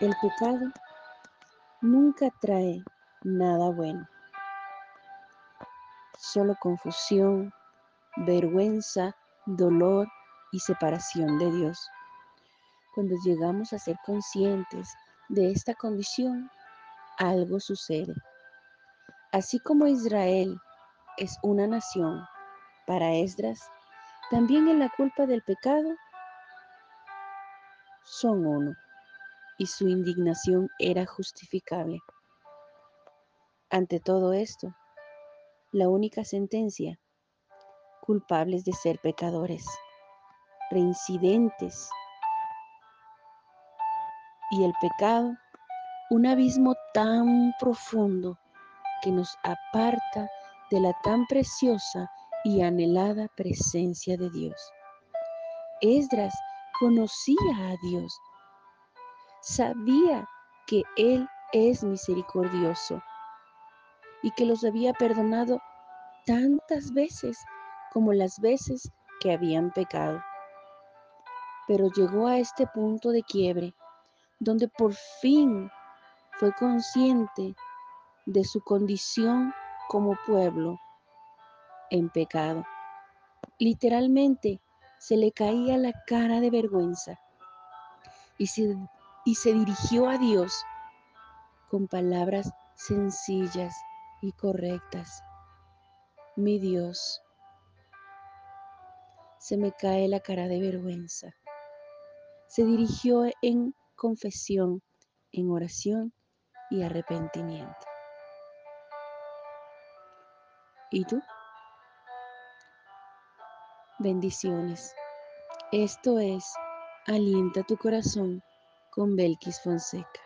El pecado nunca trae nada bueno, solo confusión, vergüenza, dolor y separación de Dios. Cuando llegamos a ser conscientes de esta condición, algo sucede. Así como Israel es una nación para Esdras, también en la culpa del pecado son uno y su indignación era justificable. Ante todo esto, la única sentencia, culpables de ser pecadores, reincidentes, y el pecado, un abismo tan profundo que nos aparta de la tan preciosa y anhelada presencia de Dios. Esdras conocía a Dios sabía que Él es misericordioso y que los había perdonado tantas veces como las veces que habían pecado. Pero llegó a este punto de quiebre donde por fin fue consciente de su condición como pueblo en pecado. Literalmente se le caía la cara de vergüenza y se y se dirigió a Dios con palabras sencillas y correctas. Mi Dios, se me cae la cara de vergüenza. Se dirigió en confesión, en oración y arrepentimiento. ¿Y tú? Bendiciones. Esto es Alienta tu corazón con Belkis Fonseca.